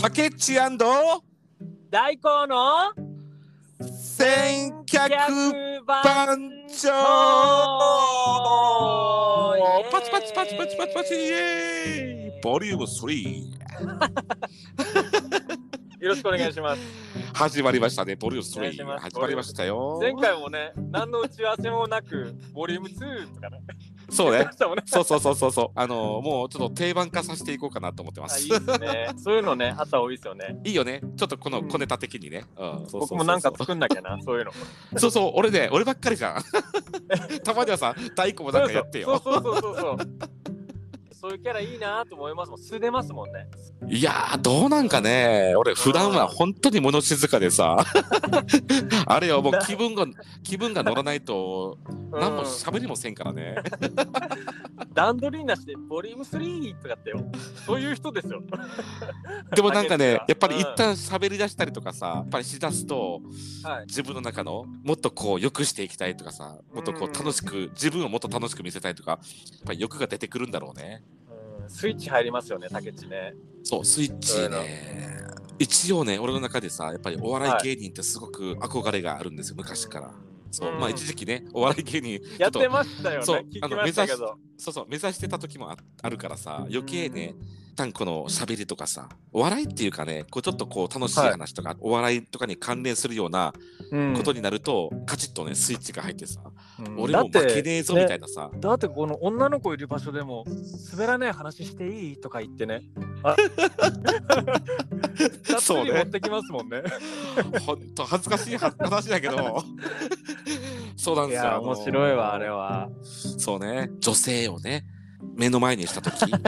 竹内大根の千客番番長パチパチパチパチパチパチ。イエーイ。ボリューム3 よろしくお願いします。始まりましたね。ボリュームお願いしま3す。始まりましたよ。前回もね、何の打ち合わせもなく、ボリューム2とかね。そうね。そうそうそうそうそう。あのもうちょっと定番化させていこうかなと思ってます。あいいですね。そういうのね、あった方がいいですよね。いいよね。ちょっとこのうん。小ネタ的にね、うんそうそうそうそう。僕もなんか作んなきゃな、そういうの。そうそう。俺ね俺ばっかりじゃん。たまにはさ大根もなんかやってよ。そうそうそうそうそう。そういうキャラいいなと思いますもん。素出ますもんね。いやーどうなんかね俺普段は本当に物静かでさ あれよもう気分が 気分が乗らないとうん何も喋りもせんからね、段取りなしで、ボリューム3とかってよ。そういう人ですよ。でもなんかねやっぱり一旦喋り出したりとかさやっぱりしだすとはい。自分の中のもっとこう良くしていきたいとかさもっとこう楽しく自分をもっと楽しく見せたいとかやっぱり欲が出てくるんだろうねうんスイッチ入りますよね、竹内ね。そうスイッチね。一応ね俺の中でさやっぱりお笑い芸人ってすごく憧れがあるんですよ昔から。そう、うん。まあ一時期ねお笑い芸人 やってましたよね。そう聞きましたけど。そうそう目指してた時もああるからさ余計ね一旦この喋りとかさお笑いっていうかねこうちょっとこう楽しい話とか、お笑いとかに関連するようなうん。ことになると、カチッとねスイッチが入ってさ、うん俺も負けねえぞみたねいなさ、だってこの女の子いる場所でも滑らない話していい？とか言ってね。あ。そうね。り持ってきますもんね。ほんと恥ずかしいは話だけど。そうなんいですよ。面白いわあれは。そうね。女性をね目の前にした時。や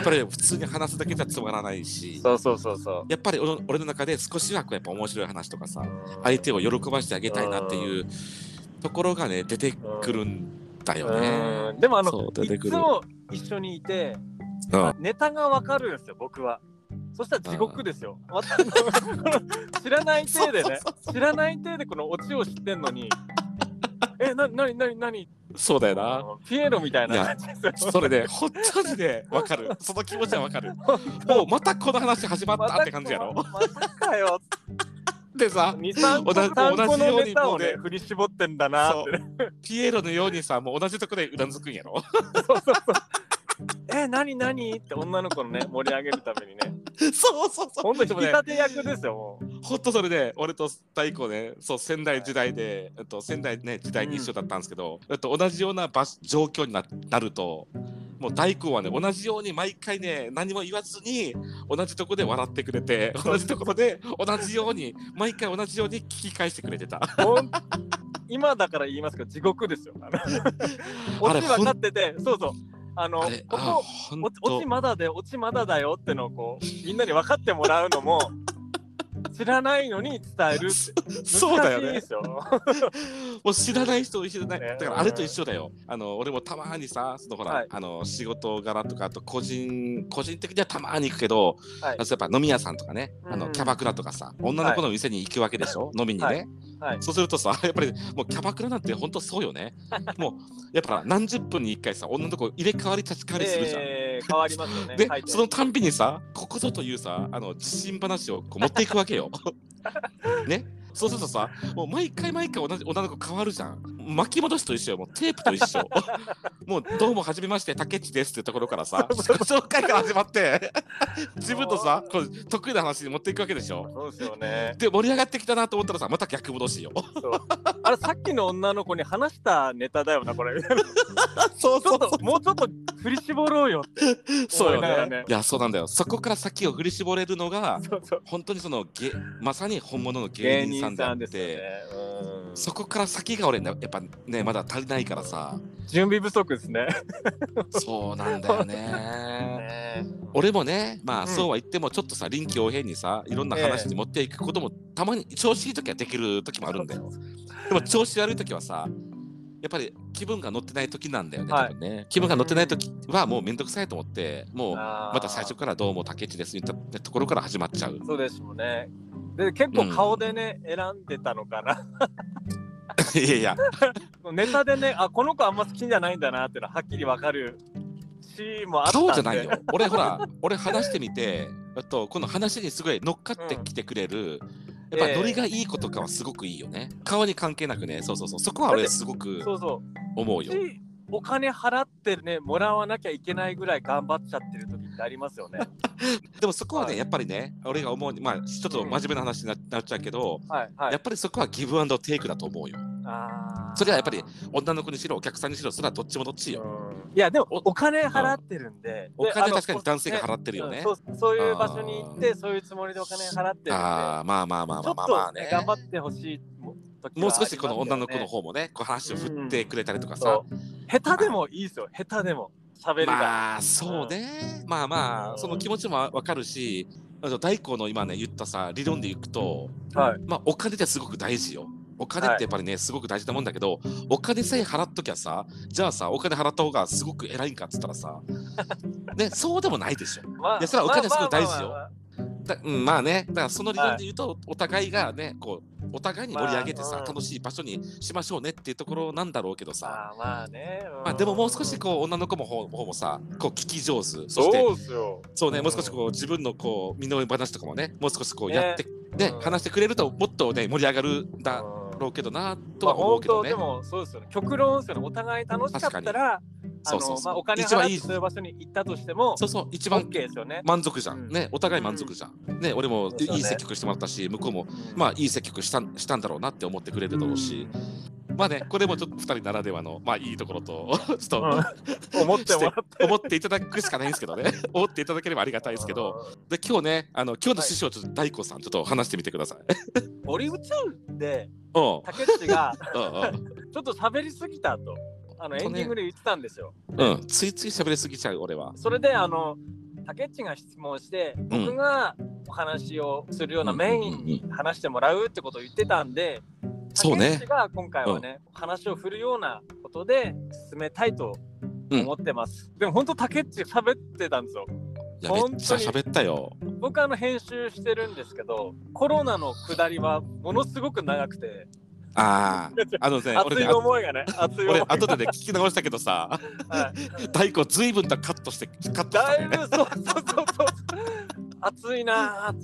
っぱり普通に話すだけじゃつまらないし。そうそうそうそやっぱり俺の俺の中で少しはこうやっぱ面白い話とかさう。相手を喜ばしてあげたいなっていうところがね出てくるんだよね。うんでもあのいつも一緒にいて、うんネタがわかるんですよ僕は。そしたら地獄ですよ。知らない体でね知らない体でこのオチを知ってんのに。え、な、なになになにそうだよな。ピエロみたいな。それで、本当にね、わかる。その気持ちはわかる。もうまたこの話始まったって感じやろ。またかよ。でさ、2、3個同じ3個の同じようにもうね、振り絞ってんだなってね。ピエロのようにさ、もう同じとこでうなずくんやろ。そうそうそう。え、なになにって女の子のね、盛り上げるためにね。そうそうそう。本当に引き立て役ですよ、もう。ほんとそれで、俺と大子ね、そう、仙台時代で、えっと、仙台ね、時代に一緒だったんですけど、えっと、同じような場所状況にななると、もう大根はね、同じように毎回ね、何も言わずに、同じとこで笑ってくれて、同じところで、同じように、毎回同じように聞き返してくれてた。今だから言いますけど、地獄ですよ。あの あれオチ分かってて、そうそう。あの、こあこ、ほんおオチと、まだで、オチまだだよってのをこう、みんなに分かってもらうのも、知らないのに伝えるって。そうだよね。もう知らない人知らない。ねだからあれと一緒だよ。あの俺もたまにさ、そのほら、はいあの仕事柄とかあと個人個人的にはたまに行くけど、はいやっぱ飲み屋さんとかね、あうんのキャバクラとかさ、女の子の店に行くわけでしょ、飲みにね。はいはいそうするとさ、やっぱりもうキャバクラなんて本当そうよね。もうやっぱ何十分に一回さ、女のとこ入れ替わり立ち替わりするじゃん。えー変わりますよね。で、はいそのたんびにさ、ここぞというさ、あの自信話をこう持っていくわけよ。ね。そうするとさ、もう毎回毎回同じ女の子変わるじゃん。巻き戻しと一緒よ、もうテープと一緒。もうどうもはじめまして、竹内ですっていうところからさ、紹介から始まって、自分とさ、こう得意な話に持っていくわけでしょ。そうですよね。で、盛り上がってきたなと思ったらさ、また逆戻しよ。そうあれ、さっきの女の子に話したネタだよな、これ。ちそうょっと、もうちょっと振り絞ろうよって。そうよね。ねいや、そうなんだよ。そこから先を振り絞れるのが、そうそう。本当にそのげまさに本物の芸芸人人さんであって、ね。うんそこから先が俺ねやっぱねまだ足りないからさ。準備不足ですね。そうなんだよね。ね俺もねまあ、うん。そうは言ってもちょっとさ臨機応変にさいろんな話に持っていくこともたまに調子いい時はできる時もあるんだよ。でも調子悪い時はさやっぱり気分が乗ってない時なんだよね、はい。多分ね。気分が乗ってない時はもうめんどくさいと思ってもうまた最初からどうも竹内ですみたいなところから始まっちゃう。そうですもんね。で、結構顔でね、選んでたのかな。いやいやネタでね、あ、この子あんま好きじゃないんだなってのははっきりわかるシーンもあったんで。顔じゃないよ。俺ほら、俺話してみて、あとこの話にすごい乗っかってきてくれる、やっぱええノリがいい子とかはすごくいいよね。顔に関係なくね、そうそうそう、そこは俺すごくそうそ思うよ。うしお金払ってねもらわなきゃいけないぐらい頑張っちゃってる時ってありますよね。でもそこはね、はい。やっぱりね、俺が思うに、まあちょっと真面目な話にななっちゃうけど、はいはい。やっぱりそこはギブアンドテイクだと思うよ。それはやっぱり女の子にしろ、お客さんにしろ、それはどっちもどっちよ。うん。いやでもおお金払ってるんで、お金であの確かに男性が払ってるよね。うんそうそういう場所に行ってそういうつもりでお金払ってるんで。ああ、まあまあまあまあまあまあね。ね。頑張ってほしいもう少しこの女の子の方もね、こう話を振ってくれたりとかさ。下手でもいいですよ。下手でも喋りが、まあそうね、まあまあその気持ちもわかるし大光の今ね言ったさ理論でいくとはい。まあお金ってすごく大事よ。お金ってやっぱりね、すごく大事なもんだけどお金さえ払っときゃさじゃあさお金払った方がすごく偉いんかっつったらさ ねそうでもないでしょ。まあいやそれはお金すごい大事よだうん、まあね。だからその理論で言うと、お互いがねこうお互いに盛り上げてさ、まあうん。楽しい場所にしましょうねっていうところなんだろうけどさ、まあまあね、まあ、でももう少しこう女の子も方方もさこう聞き上手そしてそうね、うん。もう少しこう自分のこう身の上話とかもね、もう少しこうやって、ね、うん。話してくれるともっとね、盛り上がるんだ。うんろうけどなとまあは思うけどね。本当でもそうですよね。極論ですよねお互い楽しかったらあそうそうそう。のまあお金払ってそういう場所に行ったとしてもそうそう、一オ番ッケーですよね。満足じゃん。うん。ね、お互い満足じゃん。ね、俺もそうですよね。いい接客してもらったし、向こうもうん。まあいい接客したんしたんだろうなって思ってくれるだろうし、まあね、これもちょっと二人ならではの、まあいいところと、ちょっと、うん。思って思ってい。ただくしかないんですけどね、思っていただければありがたいですけど、で今日ね、あの今日の師匠、ちょっと大光さん、ちょっと話してみてください。ボリューム2でうん、竹内が。ちょっと喋りすぎたとあのエンディングで言ってたんですよ。うん、ついつい喋りすぎちゃう俺は。それであの竹内が質問してうん。僕がお話をするようなメインに話してもらうってことを言ってたんで、そうね。が今回はね、話を振るようなことで進めたいと思ってます、でも本当竹内喋ってたんですよ。いやめっちゃ喋ったよ。僕あの編集してるんですけどコロナの下りはものすごく長くてああ、あのね、俺熱い思いがね熱い思いが。俺後でね聞き直したけどさ、はい。大根ずいぶんとカットしてカットしたね。だいぶそうそうそう。そう熱いなあ、うん、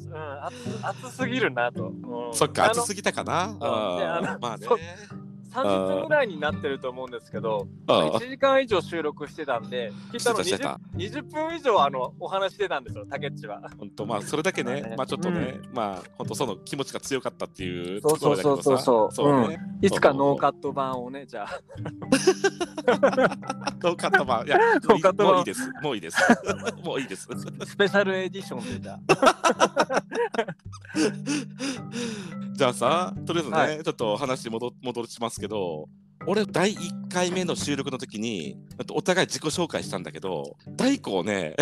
熱熱すぎるなと、うん。そっか、熱すぎたかな。であまあね。そう30分ぐらいになってると思うんですけど、うん1時間以上収録してたんで、きっとあのしてた 20, 20分以上あのお話してたんですよ、竹内は。本当まあそれだけねまあね、まあちょっとね、まあ本当その気持ちが強かったっていうとそうころだけどさ、そうそうそうそうね。いつかノーカット版をね、じゃあ。ノーカット版いやノーカット版もういいです。もういいです。もういいです。スペシャルエディションでじゃあ。じゃあさ、とりあえずね、はちょっと話戻戻しますけど、俺、第1回目の収録の時に、お互い自己紹介したんだけど、大光ね、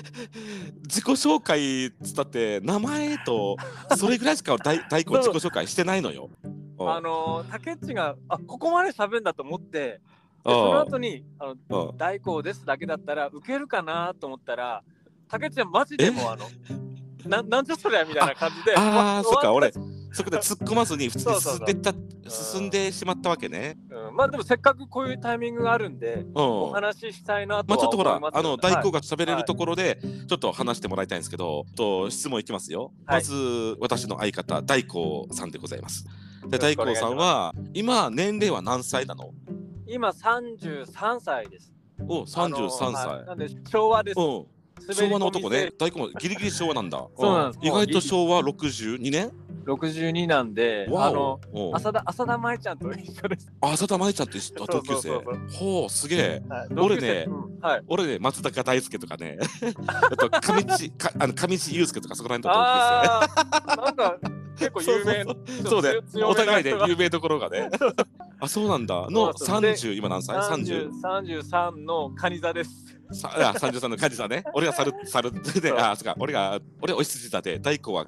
自己紹介っつったって、名前と、それぐらいしか大大光自己紹介してないのよ。うんあのー、竹内が、あここまで喋るんだと思って、その後に、あのうん大光ですだけだったら、受けるかなと思ったら、竹内はマジでもうあの、ななんじゃそりゃみたいな感じで。ああ、そっか、俺そこで突っ込まずに普通に進んでった進んでしまったわけね。うんまあでもせっかくこういうタイミングがあるんで、うん。お話ししたいなとはまあちょっとほらあの大光がが喋れるところでちょっと話してもらいたいんですけど、と質問いきますよ。はいまず私の相方大光さんでございます。で大よろしくお願いします光さんは今年齢は何歳なの？今33歳です。お三十三あのはい歳。なんで昭和です。うん。昭和の男ね。大光もギリギリ昭和なんだ。そうなんです意外と昭和62年？62なんで、わあの浅田浅田舞ちゃんと一緒です。浅田舞ちゃんって知ったそう同級生。ほうすげえ。はい俺ね。俺ね松坂大輔とかね、あと上地かあの上地雄介とかそこら辺と同級生。なんか結構有名な。そうね強、めなお互いで有名どころがね。あ、そうなんだ。のそうそうで30、今何歳 ?30? 30 33のカニ座です。さあ33の梶さんね。俺が猿、猿で、あ、そうか、俺が、俺お羊座で、大光は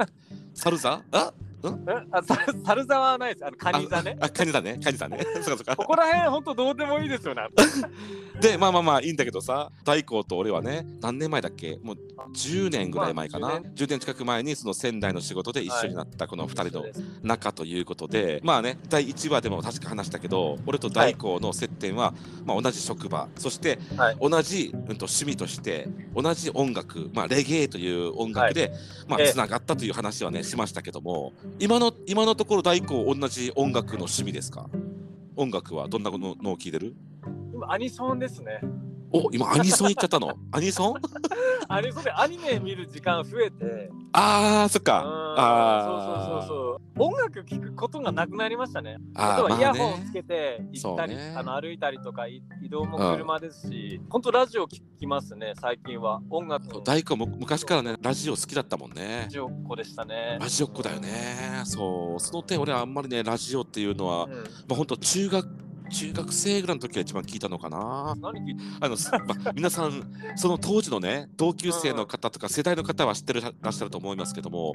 猿座あ？えあさ猿沢はないです。あのカニ座ね。あ、カニだね、カニだね。そうかそうかこ。こら辺本当どうでもいいですよね。で、まあまあまあいいんだけどさ、大光と俺はね、何年前だっけ？もう10年ぐらい前かな？まあ10年近く前にその仙台の仕事で一緒になったこの2人の仲ということで、まあね、第1話でも確か話したけど、俺と大光の接点は、まあ、同じ職場、そしてはい同じ、うん、と趣味として、同じ音楽、まあ、レゲエという音楽で、まあ、ええつながったという話はね、しましたけども、今の今のところ大工、同じ音楽の趣味ですか？音楽はどんなののを聞いてる？今アニソンですね。お今アニソン言っちゃったの？アニソン？アニソンでアニメ見る時間増えて。あーそっか。ああそうそうそうそう。音楽聴くことがなくなりましたね。あとはイヤホンつけて行ったり、ねあの歩いたりとかい移動も車ですし、本当ラジオ聞きますね最近は。音楽。の大光も昔からねラジオ好きだったもんね。ラジオっ子でしたね。ラジオっ子だよね。そう。その点俺はあんまりねラジオっていうのは、うん。まあ本当中学中学生ぐらいの時が一番聞いたのかな。あの、すまあ、皆さんその当時のね同級生の方とか世代の方は知ってるらっしゃると思いますけども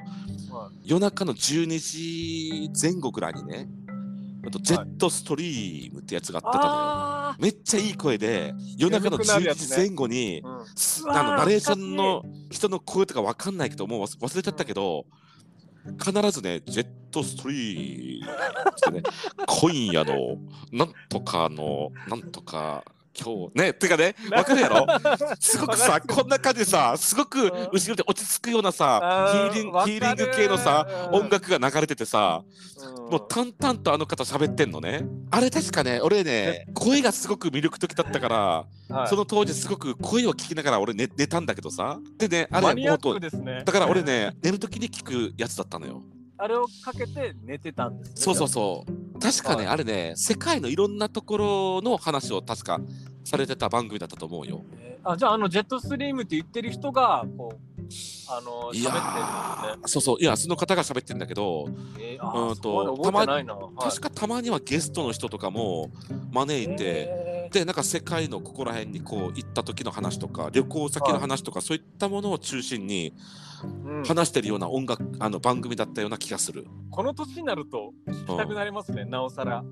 は夜中の12時前後ぐらいにねあとジェットストリームってやつがあってたのよ、あめっちゃいい声で夜中の12眠くなるやつね時前後に、ー、うん。あのナレーションの人の声とかわかんないけどもう忘忘れちゃったけど、必ずねジェットストリームね今夜のなんとかのなんとか今日ね。てかねわかるやろ？すごくさこんな感じでさすごくうん。後ろで落ち着くようなさヒーリンヒーリング系のさうん。音楽が流れててさうん。もう淡々とあの方喋ってんのね。あれ確かね俺ね声がすごく魅力的だったからはい。その当時すごく声を聞きながら俺寝寝たんだけどさ。でねあれね。だから俺ね寝る時に聞くやつだったのよあれをかけて寝てたんですね。そうそうそう。確かね、はい。あれね世界のいろんなところの話を確かされてた番組だったと思うよ。えーあじゃああのジェットストリームって言ってる人がこうあの喋ってーそうそういやその方が喋ってんだけど、るんですね。えー、あうんーとそう覚えてないな。はい確かたまにはゲストの人とかも招いて、えでなんか世界のここら辺にこう行った時の話とか旅行先の話とか、そういったものを中心にーうん話してるような音楽あの番組だったような気がする。この年になると聞きたくなりますね、なおさら。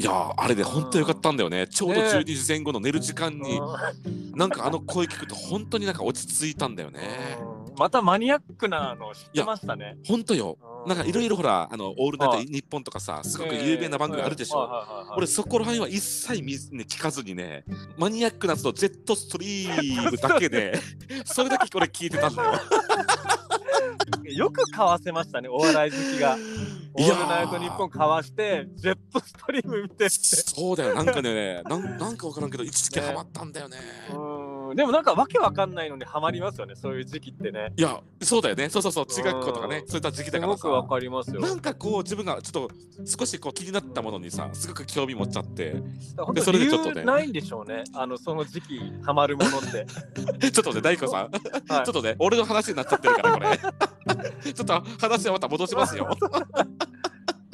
いやーあれで本当よかったんだよね。ちょうどね12時前後の寝る時間に、うんなんかあの声聞くと本当になんか落ち着いたんだよね。うんまたマニアックなの知ってましたね。本当よ。なんかいろいろほら、あの、オールナイトはい日本とかさ、すごく有名な番組あるでしょ。ょ俺そこら辺は一切見ずね聞かずにね、マニアックなやつとジェットストリームだけで、それだけこれ聞いてたんだよ。よくかわせましたね、お笑い好きが。オいやルナイトニッポンかわして、ジェットストリーム見てって。そうだよ、なんかね、なんなんかわからんけど、一時期ハマったんだよね。うんでもなんかわけわかんないのにハマりますよね、そういう時期ってね。いや、そうだよね。そうそうそう、中学校とかねう、んそういった時期すだからごくわさ。かりますよ。なんかこう自分がちょっと少しこう気になったものにさすごく興味持っちゃって本でそれでちょっとね由ないんでしょうね、あのその時期ハマるものって。ちょっとね大悟さんはいちょっとね俺の話になっちゃってるからこれ ちょっと話はまた戻しますよ。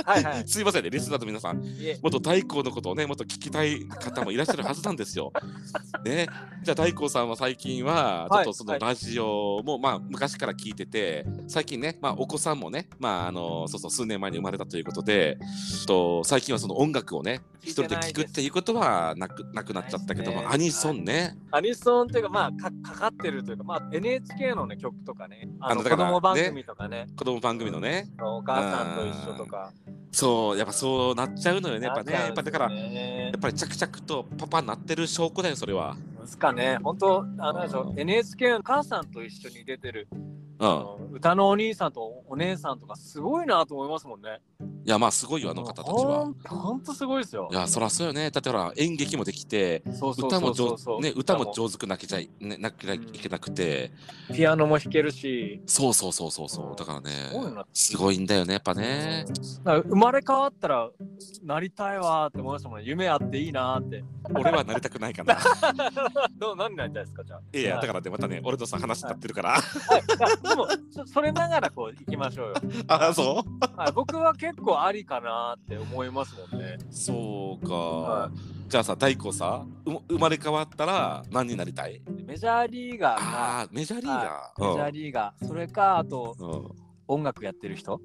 はいはい。すいませんねリスナーの皆さん。もっと大光のことをねもっと聞きたい方もいらっしゃるはずなんですよ。ね、じゃあ大光さんは最近はちょはいっとそのラジオも、まあ昔から聞いてて最近ね、まあ、お子さんもね、まあ、あのそうそう数年前に生まれたということでと最近はその音楽をね一人で聞くっていうことはなくなくなっちゃったけども、ね。アニソンね、アニソンっていうか、まあか、かかってるというか、まあ、NHK の、ね、曲とかね、あの子あのだから供番組とかね、子供番組のね。お母さんと一緒とか。そうやっぱそうなっちゃうのよねやっぱね。なやっぱだからやっぱり着々とパパになってる証拠だよそれは。ですかね、本当、あの NHK の母さん。と一緒に出てる、うん、歌のお兄さんとお姉さんとか、すごいなと思いますもんね。いやまあすごいよあの方たちは。本当すごいですよい。やそらそうよねだってほら演劇もできてそうそう歌も上ね歌も上手くなきゃい,、ね、なきゃいけなくて、ピアノも弾けるし、そうそうそうそうそううんだからねなすごいんだよねやっぱね生まれ変わったらなりたいわーって思いましたもんね。夢あっていいなーって。俺はなりたくないかな どう何になりたいですかじゃあ。いやだからねまたね俺とさ話になってるからでもそそれながらこう行きましょうよ。あそう？はい、僕は結構ありかなって思いますもんね。そうか、はじゃあさ大光さう生まれ変わったら何になりたい？メジャーリーガーが。ああメジャーリーガー、メジャーリーガー、それかあとうん。うん音楽やってる人？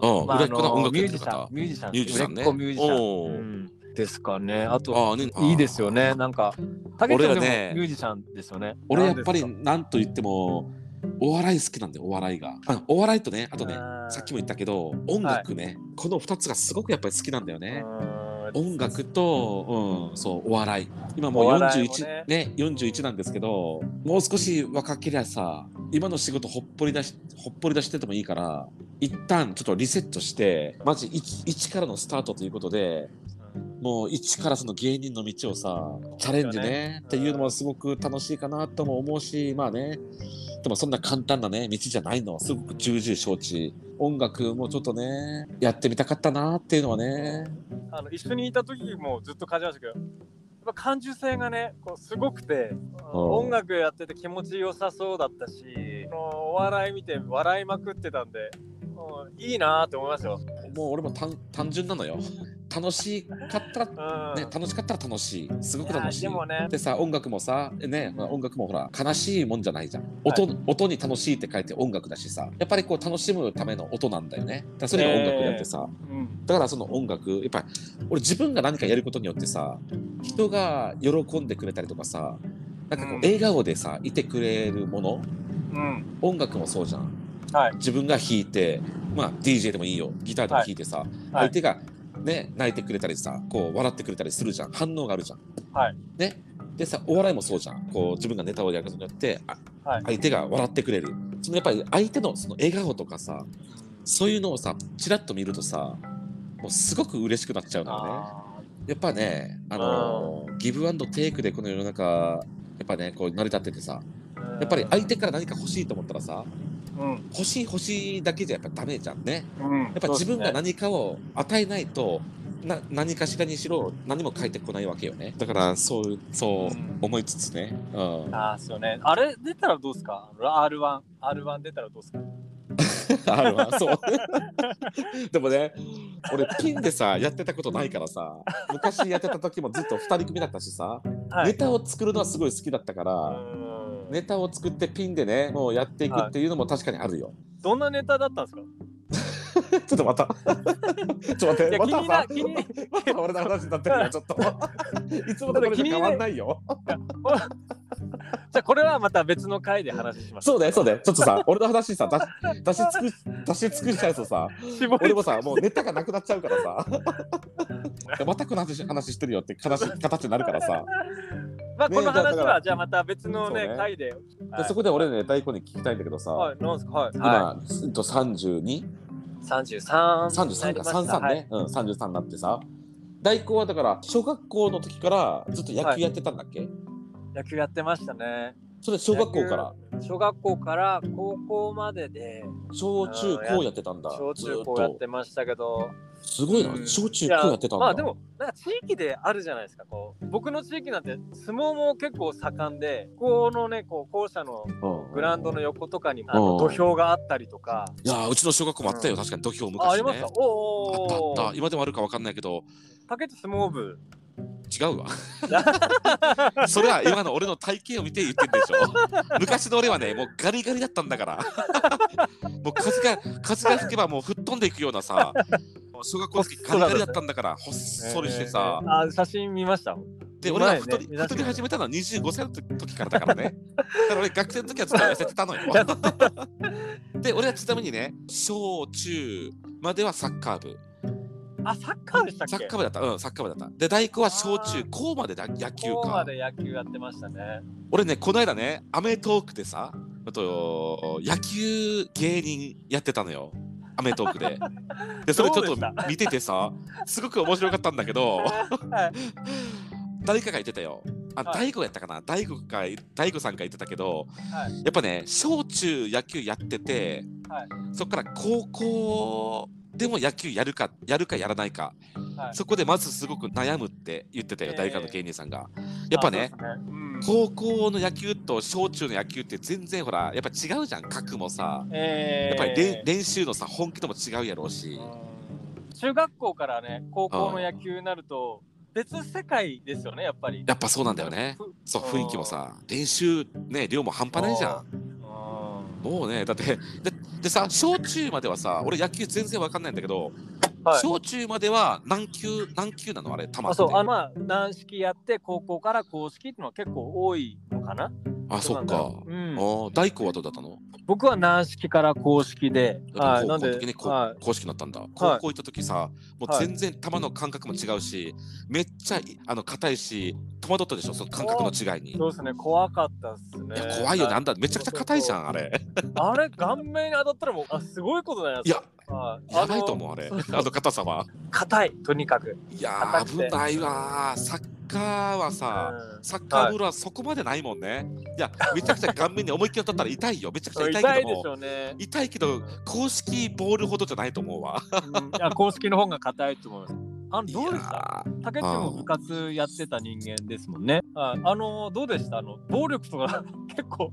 うん、まあ売れっ子な音楽ミュージシャン、ミュージシャン、ミュージシャンね。ミュージシャン。ですかね。あと、ああねいいですよね。なんか、竹内さミュージシャンですよね。俺やっぱりなんと言ってもお笑い好きなんだよお笑いが。あお笑いとねあとねさっきも言ったけど音楽ね、この2つがすごくやっぱり好きなんだよかね、うん。音楽と、うん、そうお笑い。今もうお笑いも41ねね41なんですけどもう少し若けりゃさ今の仕事ほっぽり出しほっぽり出しててもいいから一旦ちょっとリセットしてまず 1, 1からのスタートということでもう一からその芸人の道をさチャレンジねっていうのもすごく楽しいかなとも思うしまあねでもそんな簡単なね道じゃないのすごく重々承知。音楽もちょっとねやってみたかったなっていうのはね。あの一緒にいた時もずっと感じましたけど、やっぱ感受性がね、こうすごくて、音楽やってて気持ちよさそうだったし、お笑い見て笑いまくってたんで、うんいいなーって思いますよ。もう俺も単単純なのよ楽しかったらうん。ね、楽しかったら楽しい。すごく楽しい。でもね。でさ音楽もさね音楽もほら悲しいもんじゃないじゃん。音,、音に楽しいって書いて音楽だしさやっぱりこう楽しむための音なんだよね。だそれが音楽やってさ、うん。だからその音楽やっぱり俺自分が何かやることによってさ人が喜んでくれたりとかさなんかこう、うん。笑顔でさいてくれるものうん。音楽もそうじゃん。はい。自分が弾いてまあ DJ でもいいよ。ギターでも弾いてさ、相手がね泣いてくれたりさこう笑ってくれたりするじゃん。反応があるじゃん。はい。ね。でさお笑いもそうじゃん。こう自分がネタをやることによってあはい。相手が笑ってくれる。そのやっぱり相手のその笑顔とかさそういうのをさちらっと見るとさもうすごく嬉しくなっちゃうのよね。あやっぱねあのギブアンドテイクでこの世の中やっぱねこう成り立っててさーやっぱり相手から何か欲しいと思ったらさうん。欲しい欲しいだけじゃやっぱダメじゃんね。うん。やっぱ自分が何かを与えないと、な何かしらにしろ何も返ってこないわけよね。だからそうそううん。思いつつね。うん、ああそうね。あれ出たらどうですか？R1 R1 出たらどうですか？あるわそう。でもね俺ピンでさやってたことないからさ昔やってた時もずっと2人組だったしさ、はい。ネタを作るのはすごい好きだったから、うんネタを作ってピンでねもうやっていくっていうのも確かにあるよ。どんなネタだったんですか？ちょっとまた。ちょっと待って、または、また俺の話になってるよ、ちょっと。いつもとこれ変わんないよ。じゃこれはまた別の回で話します。そうだよ、そうだよ。ちょっとさ、俺の話さ、出し尽く出し尽くしちゃうとさ、俺もさ、もうネタがなくなっちゃうからさ。またこの話してるよって悲しい形になるからさ。まあ、この話はじゃあまた別のねね回で、そこで俺ね大根に聞きたいんだけどさ、はい、なんすか、はい、今、はい、32 33, か。33ね、はい、うん、33になってさ。大根はだから小学校の時からずっと野球やってたんだっけ、はい、野球やってましたね。それ小学校から？小学校から高校までで小中高やってたんだ、うん、小中高やってましたけど。すごいな。う、ん。小中高やってたんだ。まあでもなんか地域であるじゃないですか。こう僕の地域なんて相撲も結構盛んでこのねこう校舎のうん。グラウンドの横とかにあのうん。土俵があったりとか。いやーうちの小学校もあったよ、うん。確かに土俵あ昔ね。ありました。おあおったあった。今でもあるかわかんないけど。竹内相撲部違うわ。それは今の俺の体型を見て言ってんでしょ。昔の俺はねもうガリガリだったんだから。もう風が風が吹けばもう吹っ飛んでいくようなさ小学校の時ガリガリだったんだからほっそりしてさ、えーあ写真見ました？で俺が前ね太り,、見ました。太り始めたのは25歳の時からだからね。だから俺学生の時はずっと痩せてたのよ。やで俺はちなみにね小中まではサッカー部あサッカーでしたっけ？サッカー部だった。うん、サッカー部だった。で、大工は小中高までだ野球か。高まで野球やってましたね俺ね、この間ね、アメトークでさ、あと野球芸人やってたのよ。アメトークで。で、それちょっと見ててさ、すごく面白かったんだけど、はい誰かが言ってたよ。あ、はい大悟やったかな？大悟か、大悟さんが言ってたけど、はいやっぱね、小中野球やってて、はいそこから高校でも野球やるか、やるかやらないか、はい。そこでまずすごく悩むって言ってたよ、えー。大学の芸人さんが。やっぱね、あそうん。高校の野球と小中の野球って全然ほら、やっぱ違うじゃん、格もさ。えー。やっぱり練練習のさ、本気とも違うやろうし。うん。中学校からね高校の野球になると別世界ですよねやっぱり。やっぱそうなんだよね。ふそう、雰囲気もさ、練習ね、量も半端ないじゃん。うん。もうね、だって、だだでさ小中まではさ俺野球全然わかんないんだけど、はい。小中までは何級何級なの？あれ球って。あそう。あまあ軟式やって高校から公式っていうのは結構多いのかな？あそっか。うん。あー大工はどうだったの？僕は軟式から公式で。はい高なんではい。公式になったんだ。高校行った時さもうはい。全然球の感覚も違うしめっちゃいあの硬いし戸惑ったでしょ？その感覚の違いに。いそうですね。怖かったっすね。や怖いよね。あんためちゃくちゃ硬いじゃんあれ。あれ顔面に当たったらもうあすごいことだよ。いやはい。やばいと思うあれ。あの硬さは。硬いとにかく。いや危ないわー。サッカーはさうんサッカーボールはそこまでないもんね。いや、めちゃくちゃ顔面に思いっきり当たったら痛いよ。めちゃくちゃ痛いけどね痛いけど、公式ボールほどじゃないと思うわ。うん公式の方が硬いと思いますあのどうでした？竹内も部活やってた人間ですもんね。はいあのどうでした？あの暴力とか 結構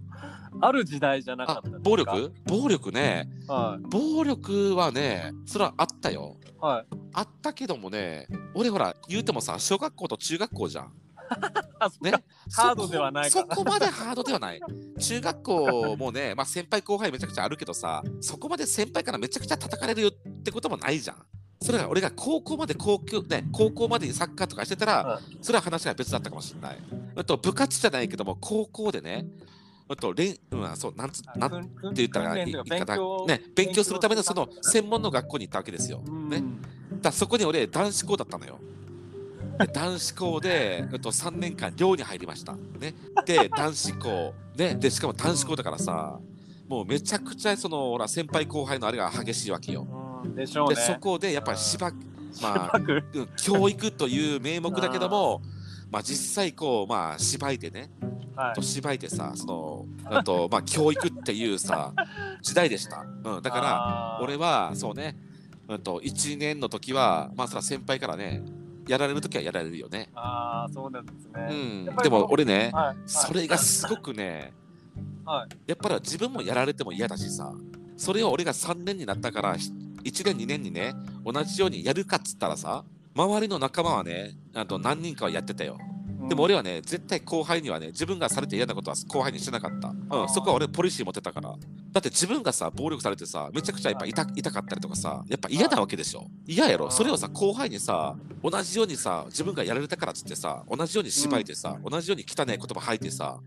ある時代じゃなかあったですか？暴力？暴力ね。はい暴力はね、それはあったよ。はい。あったけどもね、俺ほら、言うてもさ、小学校と中学校じゃん。ねか。ハードではないかそこそこまでハードではない。中学校もね、まあ先輩後輩めちゃくちゃあるけどさ、そこまで先輩からめちゃくちゃ叩かれるよってこともないじゃん。それが俺が高校まで高校,、ね、高校までサッカーとかしてたら、はそれは話が別だったかもしれない。あと部活じゃないけども、高校でね、あと練うん、そう、なんつなんてって言ったらいい方ね、勉強するためのその専門の学校に行ったわけですよ。ね、だそこに俺男子校だったのよ。で男子校で、えっと、3年間寮に入りました。ね、で男子校、ね、でしかも男子校だからさもうめちゃくちゃそのほら先輩後輩のあれが激しいわけよ。うんでしょうね。でそこでやっぱりしばまあ教育という名目だけどもまあ実際こうまあ芝居でねはいと芝居でさそのあとまあ教育っていうさ 時代でした。うん、だからら俺はそうね、うんと1年の時はまあそら先輩からねやられる時はやられるよね。ああそうなんですうね。ん、でも俺ね、はいそれがすごくね、はいやっぱり自分もやられても嫌だしさそれを俺が3年になったから1年2年にね同じようにやるかっつったらさ周りの仲間はねあと何人かはやってたよ。でも俺はね、絶対後輩にはね、自分がされて嫌なことは後輩にしてなかった。うん、そこは俺ポリシー持ってたから。だって自分がさ、暴力されてさ、めちゃくちゃやっぱ痛痛かったりとかさ、やっぱ嫌なわけでしょ。嫌やろ。それをさ、後輩にさ、同じようにさ、自分がやられたからっつってさ、同じように芝居でさ、同じように汚い言葉吐いてさ、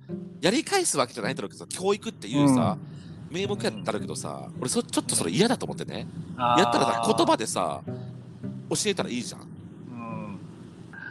やり返すわけじゃないんだろうけどさ、教育っていうさ、名目やったらけどさ、俺そちょっとそれ嫌だと思ってね。やったらさ、言葉でさ、教えたらいいじゃん。うん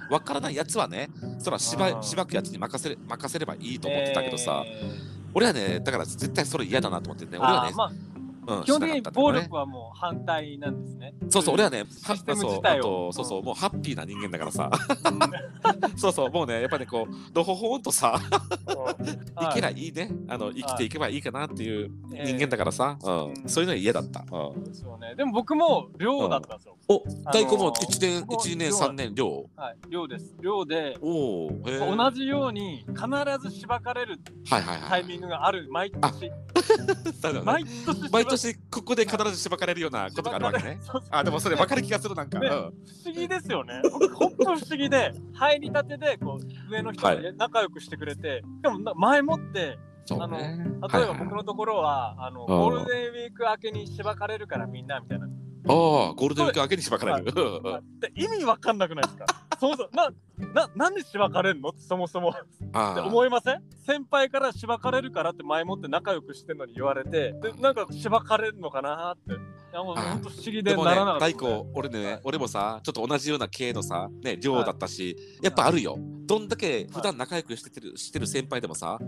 わからないやつはね、そらしばしばくやつに任せれ任せればいいと思ってたけどさ、え俺はね、だから絶対それ嫌だなと思ってね、ー俺はねまあうん。基本的に暴力はもう反対なんですね。そうそう、俺はね、システムそう自体を。そうそう、もうハッピーな人間だからさ、うん。そうそう、もうね、やっぱりこう、どほほんとさ、はいいけないいいね、あの生きていけばいいかなっていうええ人間だからさ、うんうん。そういうの嫌だった。うん。そうでも僕も寮だったんですよ。お、あのー大根も1年、ここ1年、3年、寮？はい、寮です。寮で、お同じように必ずしばかれるはいはいはい。タイミングがある、毎年。だよね。毎年しば毎年ここで必ずしばかれるようなことがあるわけね。あ、でもそれ分かる気がするなんか。ねうん不思議ですよね。僕、ほんと不思議で、入りたてで、こう、上の人がはい仲良くしてくれて、でもな前もって、そうね。例えばはいはい僕のところは、あの、ゴールデンウィーク明けにしばかれるからみんな、みたいな。ああ、ゴールデンウィーク明けにしばかれる。意味わかんなくないですか？そもそもなななんでしばかれるの？そもそも。ってあ。あ思いません？先輩からしばかれるからって前もって仲良くしてんのに言われてでなんかしばかれるのかなって。いやもうあほんと不思議でならなかっ、た。大根、俺ね、俺もさ、ちょっと同じような系のさ、ね、寮だったし、やっぱあるよ。どんだけ普段仲良くしててるしてる先輩でもさ、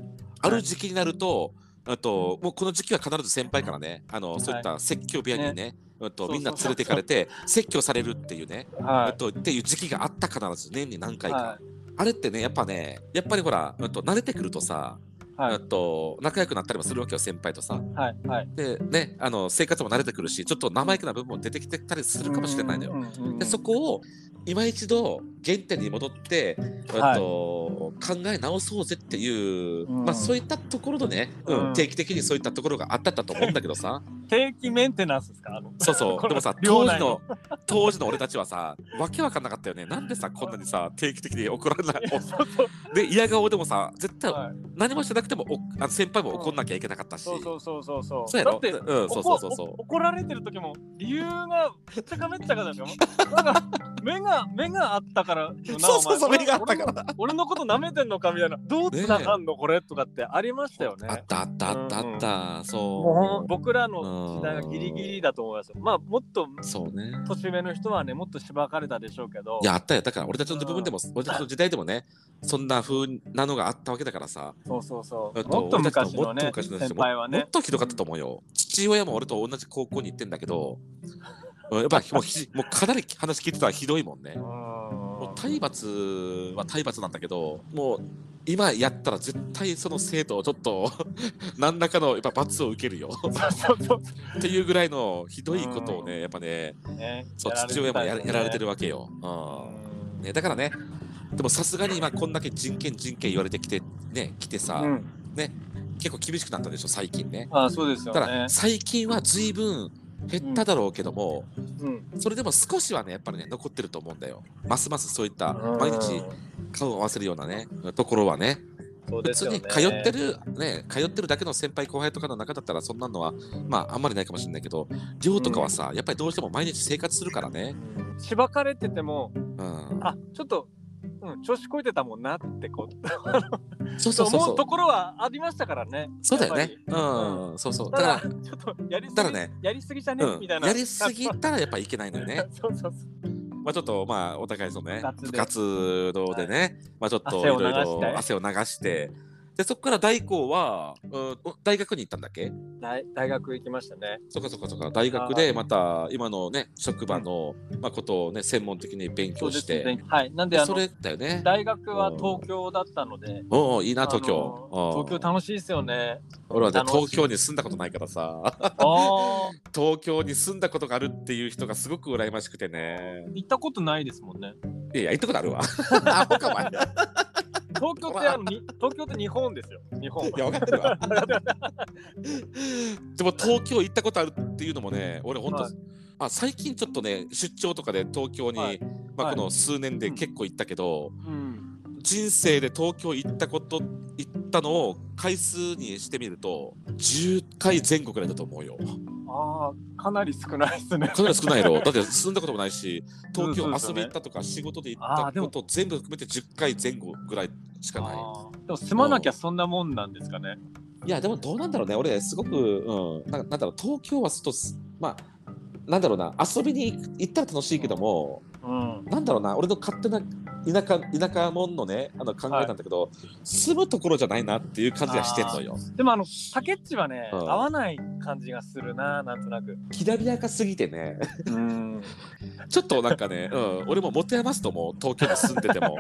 ある時期になると、あともうこの時期は必ず先輩からね、あのそういった説教部屋にね、うんとみんな連れて行かれて説教されるっていうね、はうんとっていう時期があった必ず年に何回か。はあれってね、やっぱね、やっぱりほら、うんと慣れてくるとさ、はい。うんと仲良くなったりもするわけよ、先輩とさ。はいはい。で、ね、あの生活も慣れてくるし、ちょっと生意気な部分も出てきてたりするかもしれないのよ。よでそこを今一度原点に戻って、はい。えっと考え直そうぜっていう、うん。まあ、そういったところのね、うんうん。定期的にそういったところがあったと思うんだけどさ、定期メンテナンスですか？そうそう。でもさ当時の当時の俺たちはさわけわかんなかったよね。なんでさこんなにさ定期的に怒られない で嫌顔でもさ絶対はい。何もしてなくてもおあの先輩も怒んなきゃいけなかったし、そうそうそうそうそう。そうやろ？だってうんそうそうそうそう。怒怒られてる時も理由がめっちゃかめっちゃかだよ。なんか目が目があったから。そうそうそう目があったから。俺のこと舐めてんのかみたいな。どうつながんのこれとかってありましたよね。あったあったあったあった、そう。もうほん僕らの時代がギリギリだと思いますよ。まあもっとそうね。年上の人はねもっとしばかれたでしょうけど。いやあったよ。だから俺たちの部分でも俺たちの時代でもねそんな風なのがあったわけだからさ。そうそうそうえっともっと昔のね先輩はもっねとひどかったと思うよ。父親も俺と同じ高校に行ってんだけどうん やっぱもうひもうかなり話聞いてたらひどいもんね。うん。もう体罰は体罰なんだけどもう今やったら絶対その生徒をちょっと 何らかのやっぱ罰を受けるよ。そうそうそう。っていうぐらいのひどいことをねやっぱねねそう父親もややられてるわわけよ、うん。ね、だからねでもさすがに今こんだけ人権人権言われてきてね来てさ、うん。結構厳しくなったでしょ最近ね。あそうですよただね最近は随分減っただろうけども、うん。それでも少しはねやっぱりね残ってると思うんだよ。ますますそういったうん。毎日顔を合わせるようなねところはね。ね。普通に通ってるね通ってるだけの先輩後輩とかの中だったらそんなのはまああんまりないかもしれないけど寮とかはさ、やっぱりどうしても毎日生活するからね、うん。しばかれててもうん、あちょっと、うん、調子こいてたもんなってこう そうそうそうそう。思うところはありましたからね。そうだよね。やっうん、そうそう。ぱだかりただちょっとやりすぎだからねやりすぎじゃね、ら、うん。みたい、な。やりすぎたらやっぱいけないのよね。そうそうそう。まあちょっとまあお互いそのね。部活動でね、まあちょっといろいろ汗を流してでそこから大工は、うん、大学に行ったんだっけ？大大学行きましたね。そっかそっかそっか。大学でまた今のね職場の、まあ、ことをね専門的に勉強して、はい。なんでそれだよね。大学は東京だったので。おおいいな東京。うん。東京楽しいですよね。俺はね東京に住んだことないからさ。東京に住んだことがあるっていう人がすごく羨ましくてね。行ったことないですもんね。いや行ったことあるわ。アホか東京ってあのに東京って日本ですよ。日本いや分かってるわ。でも東京行ったことあるっていうのもね俺ほんと、はい。あ最近ちょっとね出張とかで東京に、はい。まあ、はい。この数年で結構行ったけど、うん。人生で東京行ったこと行ったのを回数にしてみると10回前後くらいだと思うよ。ああかなり少ないですね。かなり少ないやろ だって住んだこともないし東京遊び行ったとか仕事で行ったこと全部含めて10回前後ぐらいしかない。でも住まなきゃそんなもんなんですかね。いやでもどうなんだろうね。俺すごく、うん、ななんだろう。東京はすとまあなんだろうな。遊びに行ったら楽しいけども、うん。なんだろうな。俺の勝手な田舎田舎もんのねあの考えなんだけど、住むところじゃないなっていう感じがしてんのよ。でもあの竹っちはね、うん。合わない感じがするななんとなく。きらびやかすぎてね。うん。ちょっとなんかね、うん、俺も持て余すと思う東京に住んでても。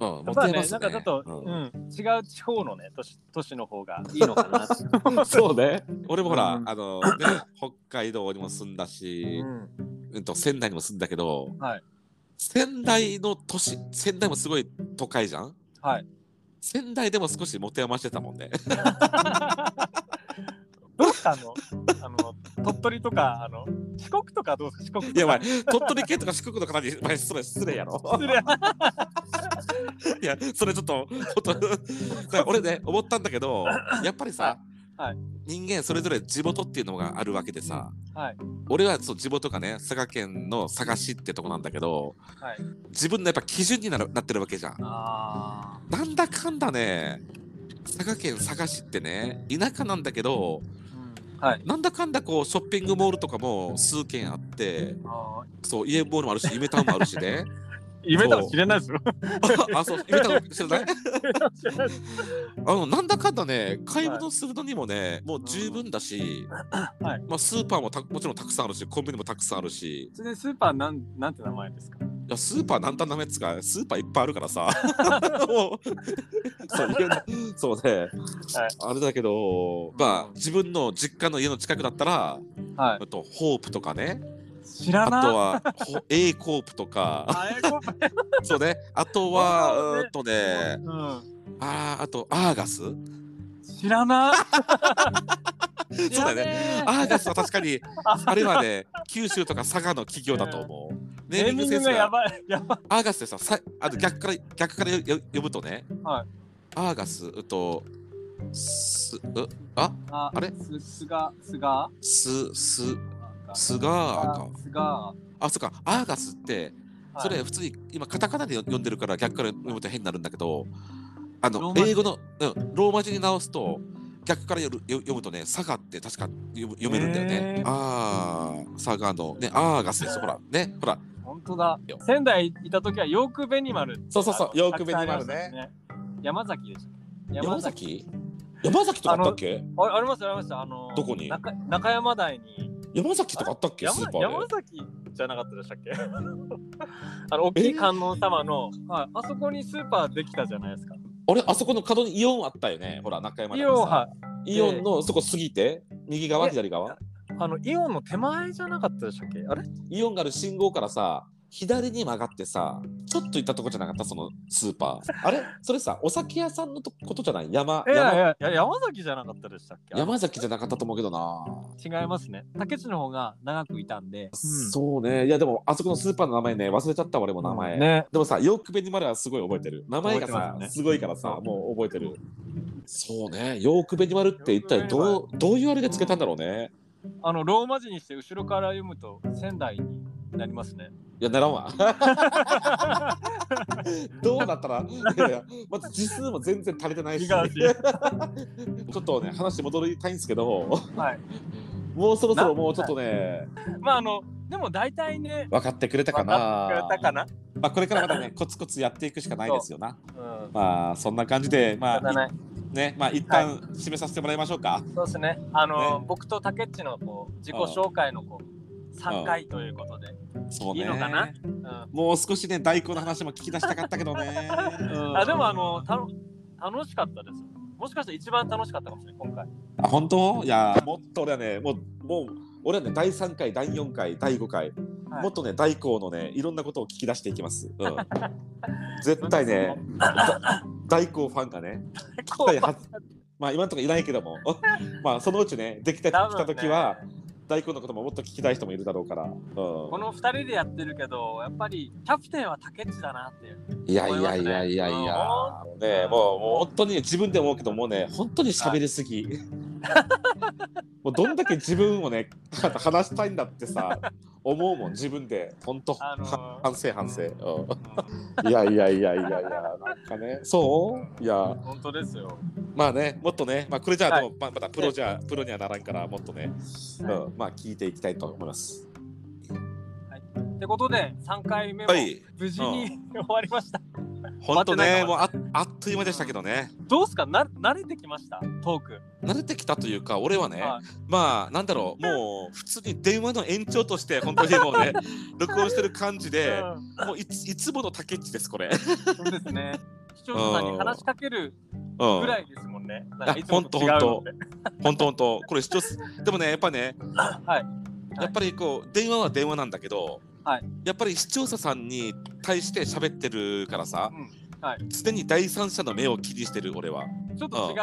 うん、持て余すね。なんかちょっと、ううんん違う地方のね都市 都市の方がいいのかなそうね。俺もほら、うん。あの、ね、北海道にも住んだし、うん。うんと仙台にも住んだけど、はい仙台の都市仙台もすごい都会じゃん？はい。仙台でも少し持て余してたもんね。どうしたの？あの鳥取とかあの四国とかどうですか？四国とか。いやお前鳥取県とか四国の方にお前それ失礼やろ。失礼。いやそれちょっと本当 だから俺ね思ったんだけどやっぱりさ、はい。人間それぞれ地元っていうのがあるわけでさ。はい。俺はそう地元がね佐賀県の佐賀市ってとこなんだけどはい。自分のやっぱ基準になるなってるわけじゃん。あなんだかんだね佐賀県佐賀市ってね田舎なんだけどー、うん、はい。なんだかんだこうショッピングモールとかも数軒あってあそうイエモールもあるし夢タウンもあるしねー夢だ知れないですよあそう。夢タウン知らない知らない。で すあのなんだかんだね買い物するのにもね、もう十分だし、はい。まあ、スーパーもたもちろんたくさんあるしコンビニもたくさんあるし。スーパーなんなんて名前ですか？いやスーパーなんたんなめっつうかスーパーいっぱいあるからさ。そうそうね、あれだけどまあ自分の実家の家の近くだったらはい。あとホープとかね。あ知らない。とはほ A コープとか。そうね。あとはそうんとね。うん。あーあとアーガス？知らない。そうだね。アーガスは確かに、あれはね、九州とか佐賀の企業だと思う。ネーミングセンスが、がやばい。やばい。アーガスってさ、さあと逆から逆からよ呼ぶとね、はい。アーガス、うと、す、う、あ、ああれ？す、すが、すが、す、す、すが、がか。すが、あ、そっか、アーガスって、はいそれ普通に今カタカナで読んでるから逆から読むと変になるんだけど、あの英語の、うん、ローマ字に直すと逆から読む読むとね、佐賀って確か読めるんだよね。ああ、佐賀のね、アーガスです。ほら、ね、ほら、本当だよ。仙台いた時はヨークベニマル。そうそうそうヨークベニマルね山崎でした。山崎？山崎とかあったっけ？あありましたありました。あのどこに？中中山台に。山崎とかあったっけ？ス山ーパー山で。崎じゃなかったでしたっけ？あの大きい観音様の、はい、あそこにスーパーできたじゃないですか。俺、あそこの角にイオンあったよね。ほら、中山イオンはイオンのそこ過ぎて、右側、え左側？あのイオンの手前じゃなかったでしたっけ？あれ？イオンがある信号からさ、左に曲がってさ、ちょっと行ったとこじゃなかった、そのスーパー。あれ？それさ、お酒屋さんのとことじゃない？山、いやい山、やいや山崎じゃなかったでしたっけ？山崎じゃなかったと思うけどな。違いますね。竹内の方が長くいたんで。そうね。いや、でも、あそこのスーパーの名前ね、忘れちゃった、俺も名前。ね。でもさ、ヨークベニマルはすごい覚えてる。名前がさすねすごいからさ、もう覚えてる。そうね。ヨークベニマルって一体どう、どういうあれでつけたんだろうね。あのローマ字にして後ろから読むと仙台になりますね。いや、ならんわ。どうだったら、いやいやまず字数も全然足りてないし。ちょっとね、話戻りたいんですけど、はい。もうそろそろもうちょっとね、まああのでも大体ね。分かってくれたか分かってくな。れたかな？まあ、これからまたね、コツコツやっていくしかないですよな。うん。まあ、そんな感じで、まあ、だね。まあ、一旦締めさせてもらいましょうか。そうですね。あの、ね僕と竹内のこう自己紹介のこう3回ということで。そうね。いいのかな？うん。もう少しね、大根の話も聞き出したかったけどね。うん。あでもあのたの楽しかったです。もしかして一番楽しかったかもしれない今回。あ本当？いやもっと俺はねもうもう俺はね第3回第4回第5回、はい。もっとね大光のねいろんなことを聞き出していきます、うん、絶対ねだ大光ファンがね まあ今のところいないけども。まあそのうちねできてきた時は、大光のことももっと聞きたい人もいるだろうから、うんこの2人でやってるけどやっぱりキャプテンは竹内だなっていう。いやいやいやいやいや、もうね、もうもう本当に自分で思うけど、もうね、本当に喋りすぎ。もうどんだけ自分をね、話したいんだってさ、思うもん、自分で。本当、あのーは反省、反省。ううん。いやいやいやいやいや、なんかね、そう？いや、ん本当ですよ。まあね、もっとね、まあこれじゃあ、はい。でもまあまたプロじゃ、プロにはならんから、もっとね、うん、まあ聞いていきたいと思います。ってことで3回目もはい、無事に 終わりました。本当ね、もうああっという間でしたけどね。どうすか？な慣れてきました？トーク。慣れてきたというか、俺はね、はいまあなんだろうもう普通に電話の延長として本当にもうね 録音してる感じでうんもういついつもの竹内ですこれ。そうですね。視聴者さんに話しかけるうんぐらいですもんね。なんかいつもほんとと違うので。本当本当これ視聴すでもねやっぱね はい。やっぱりこう電話は電話なんだけど、はいやっぱり視聴者さんに対して喋ってるからさうんはい。常に第三者の目を気にしてる俺は。ちょっと違う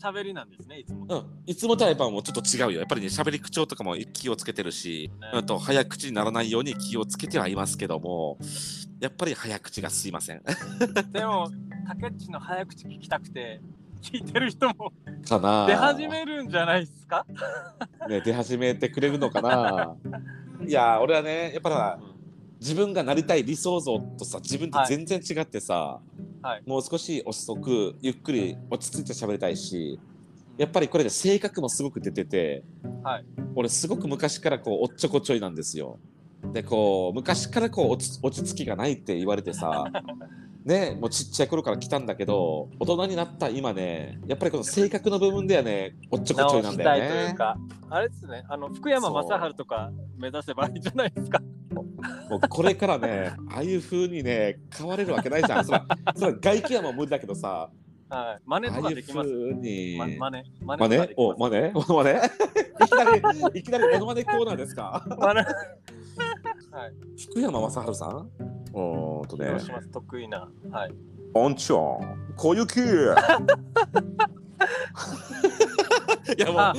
喋りなんですね、いつもと。うん、いつもとはやっぱもうちょっと違うよ。やっぱりね、喋り口調とかも気をつけてるし、ねうんと早口にならないように気をつけてはいますけども、やっぱり早口がすいません。でも、竹内の早口聞きたくて、聞いてる人もかな出始めるんじゃないですか？ね、出始めてくれるのかないや、俺はね、やっぱら自分がなりたい理想像とさ、自分と全然違ってさ、はい。もう少し遅く、ゆっくり落ち着いて喋りたいし、やっぱりこれで性格もすごく出てて、はい。俺すごく昔からこうおっちょこちょいなんですよ。でこう昔からこう落ち着きがないって言われてさ ねもうちっちゃい頃から来たんだけど大人になった今ねやっぱりこの性格の部分ではねおっちょこちょいなんだよね。というか、あれですね、あの福山雅治とか目指せばいいんじゃないですか。もうこれからねああいう風にね変われるわけないじゃん。そらそら外見はもう無理だけどさはい。真似とかできます？ま、真似。真似とかできます。おまねおまねいきなりいきなりモノマネコーナーですか？真似。福山雅治さん？おーんとねどうします得意な。はい。おんちょん小雪いやもうあ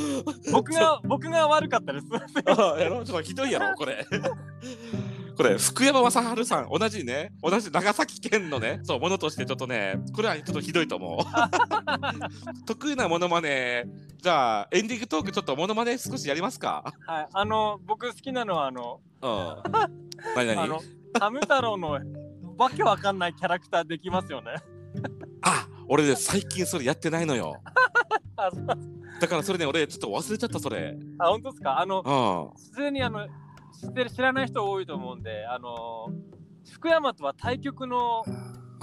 僕が僕が悪かったです。あやろちょっとひどいやろこれ。これ福山雅治さん同じね同じ長崎県のねそうものとしてちょっとねこれはちょっとひどいと思う。得意なモノマネじゃあエンディングトークちょっとモノマネ少しやりますか？はい。あの僕好きなのはあのうん。何何？あのハム太郎のわけわかんないキャラクターできますよね。あ俺ね最近それやってないのよ。だからそれね俺ちょっと忘れちゃったそれ。あ本当ですか？あのうん。普通にあの知ってる知らない人多いと思うんであの福山とは対局のキ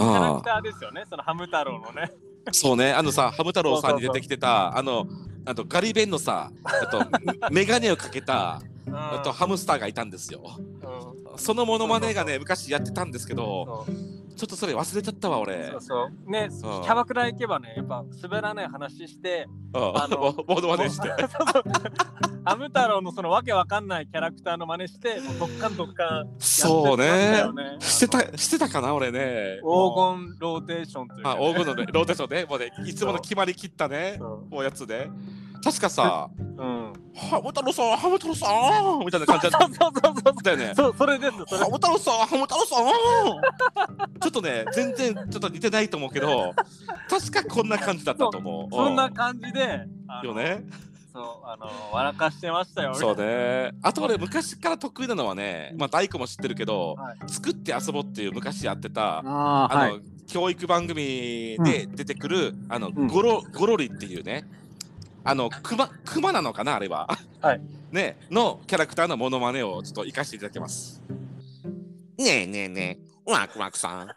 ャラあクターですよね。そのハム太郎のね。そうねあのさハム太郎さんに出てきてたあのあとガリ弁のさあと メガネをかけたうん。あとハムスターがいたんですよ。うん。そのモノマネがね昔やってたんですけどちょっとそれ忘れちゃったわ俺。そうそう。ねキう。んャバクラ行けばねやっぱ滑らない話してうんあのモモノマネして。そうそう。ハム太郎のそのわけわかんないキャラクターの真似してもうどっかんどっかんそうねやってましたよね。してたしてたかな俺ね。黄金ローテーションというかあね、黄金のねローテーションね。もうねいつもの決まりきったね。そもうやつで確かさううん。ハム太郎さんハム太郎さんみたいな感じだった。よね。そうそれです。ハム太郎さんハム太郎さん。ちょっとね全然ちょっと似てないと思うけど確かこんな感じだったと思う。そんなう感じであのよね。そうあの笑かしてましたよ。そうね。あと俺昔から得意なのはねまあ大工も知ってるけどはい。作って遊ぼうっていう昔やってたああの、教育番組で出てくる、あのうん。ゴロゴロリっていうねあのクマクマなのかなあれは。はい。ねのキャラクターのモノマネをちょっと活かしていただきます。ねえねえねえワクワクさん。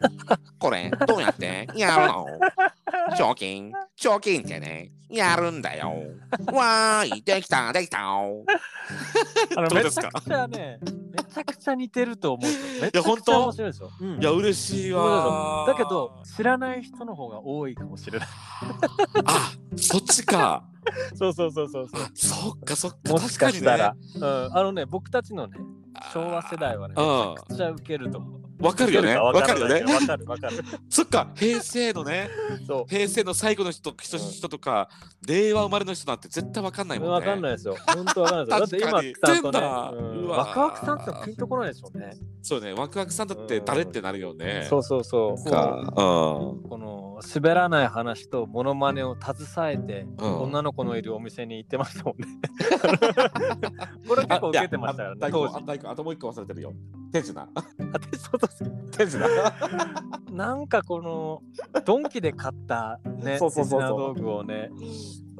これどうやって？やるの賞金。賞金ってねやるんだよ。わーいできたできた。あのどうですか？めちゃくちゃねめちゃくちゃ似てると思うめちゃ本当？くちゃ面白いですよ、うん。いや嬉しいわだけど知らない人の方が多いかもしれない。あそっちか そうそうそうそうそう。あそっかそっかもしかしたら、確かうん、あのね僕たちのね昭和世代はねうん。めちゃくちゃると思う。わかるよね。わかるよね。わかるわかる そっか、平成のね、そ平成の最後の人人人とか、令和生まれの人なんて絶対わかんないうもんね。わかんないですよ。本当わかんないですよ。だって今確かに。さんとね全だうん。うわワクワクさんってピンとこないでしょうねそうね、ワクワクさんだって誰ってなるよね。そうそうそうか。この滑らない話とモノマネを携えて、うん女の子のいるお店に行ってましたもんね。これ結構受けてましたからね。あ、大根あともう一個忘れてるよ。手品。手品。なんかこのドンキで買ったね、そうそうそうそう手品道具をね、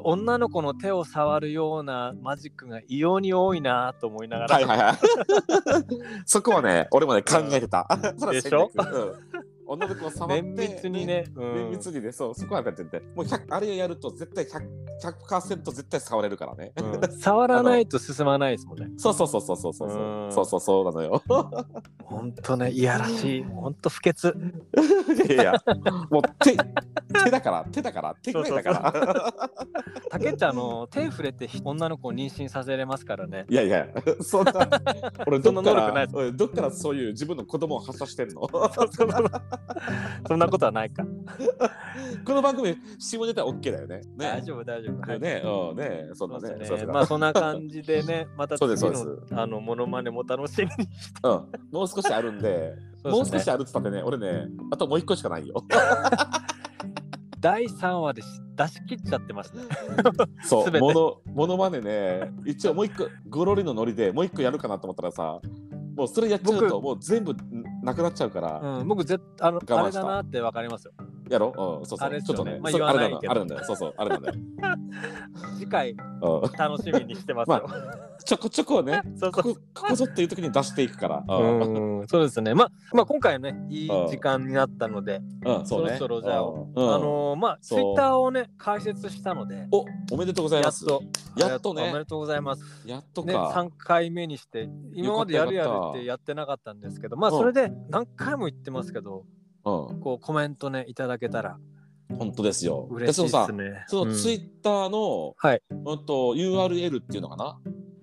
女の子の手を触るようなマジックが異様に多いなと思いながら、はいはいはい。そこはね、俺もね、考えてた。そらでしょ？うん女の子を触って。綿密にね、うん綿密にね、そう、そこはやってて、もう100あれをやると絶対100%、100%絶対触れるからね。うん 触らないと進まないですもんね。そうそうそうそうそうそううんそうそうそうなのよ。ほんとね、いやらしい、ほんと不潔。いやいや、もう手手だから手だから手ぐらいだから。たけちゃんあの手触れて女の子を妊娠させれますからね。いやいや、そんな俺そんなどっからどっからそういう自分の子供を発射してんの？そんなことはないか。この番組下ネタ OK だよね。ね。大丈夫大丈夫。はいね、うんね、そんなね。ねまあそんな感じでね、また次そうですそうのあのモノマネも楽しみに。うん、もう少しあるんで、そうですねもう少しあるっつったってね、俺ね、あともう一個しかないよ。第3話でし出し切っちゃってますね。そう、全てモノモノマネね、一応もう一個、ゴロリのノリでもう一個やるかなと思ったらさ、もうそれやっちゃうと、僕もう全部なくなっちゃうから、うん、僕絶あのあれだなってわかりますよ。やろ？うん、そうそう、あれちょっとね、まあ言わないけど。あれなんだよ、そうそう、あれなんだよ。次回うん、楽しみにしてますよ。ちょこちょこね、そうそう。ここここぞっていう時に出していくから。うん、うん、そうですね。まあ、まあ、今回ね、いい時間になったので、うん、そろそろじゃあうん。あのーまあ、ツイッターをね、開設したので、お、おめでとうございます。やっと、やっとね。おめでとうございます。ね、やっとか。3回目にして、今までやるやるってやってなかったんですけど、まあ、それで何回も言ってますけど、うん、こう、コメントね、いただけたら。本当ですよ。嬉しいですね。そのツイッッターの、はい。うんと URL っていうのかな、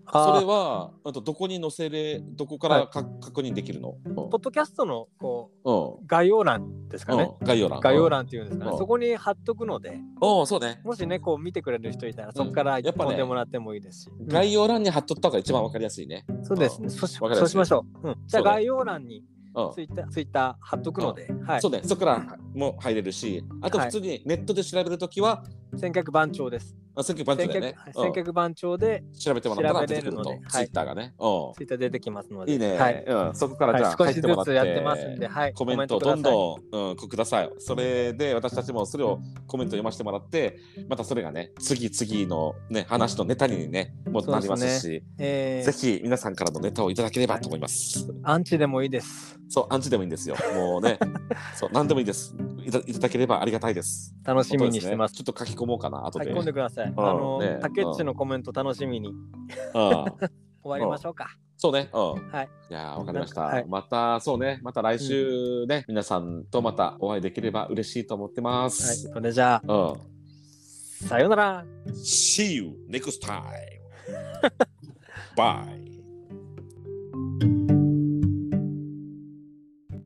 それはあとどこに載せれどこからか、確認できるの？うん。ポッドキャストのこう概要欄ですかね。うん。概要欄。概要欄っていうんですかね、うん。そこに貼っとくので、おそうね。もしね、こう見てくれる人いたら、そこからやっぱね飛んでもらってもいいですし。概要欄に貼っとった方が一番わかりやすいね。そうですね。そうしましょう。うん、じゃあ概要欄にうんツイッター、ツイッター貼っとくので、はいそう。ねそこからも入れるしあとはい普通にネットで調べるときは、千客番長です。あ選挙番長だよね千、客千客番長でうん調べてもらったら出てくるとツイッターがね、うツイッター出てきますので。んいいね、はい。うん、そこからじゃあはい、少しずつやってますんで、はい。コメントをどんどん、うん、ください。それで私たちもそれをコメント読ませてもらって、またそれがね、次々のね、話のネタにね、もなりますし、えーぜひ皆さんからのネタをいただければと思います。アンチでもいいです。そう、アンチでもいいんですよ。もうね、そう、何でもいいです。いただければありがたいです。楽しみにしてます。ちょっと書き込もうかな、後で。書き込んでください。あんのね、竹内のコメント楽しみにうん 終わりましょうか。そうね、うん。はい。いやーわかりました。はいまた、そうね、また来週ね、皆さんとまたお会いできれば嬉しいと思ってまはい。す。それじゃうん。あ、さようなら。See you next time. Bye.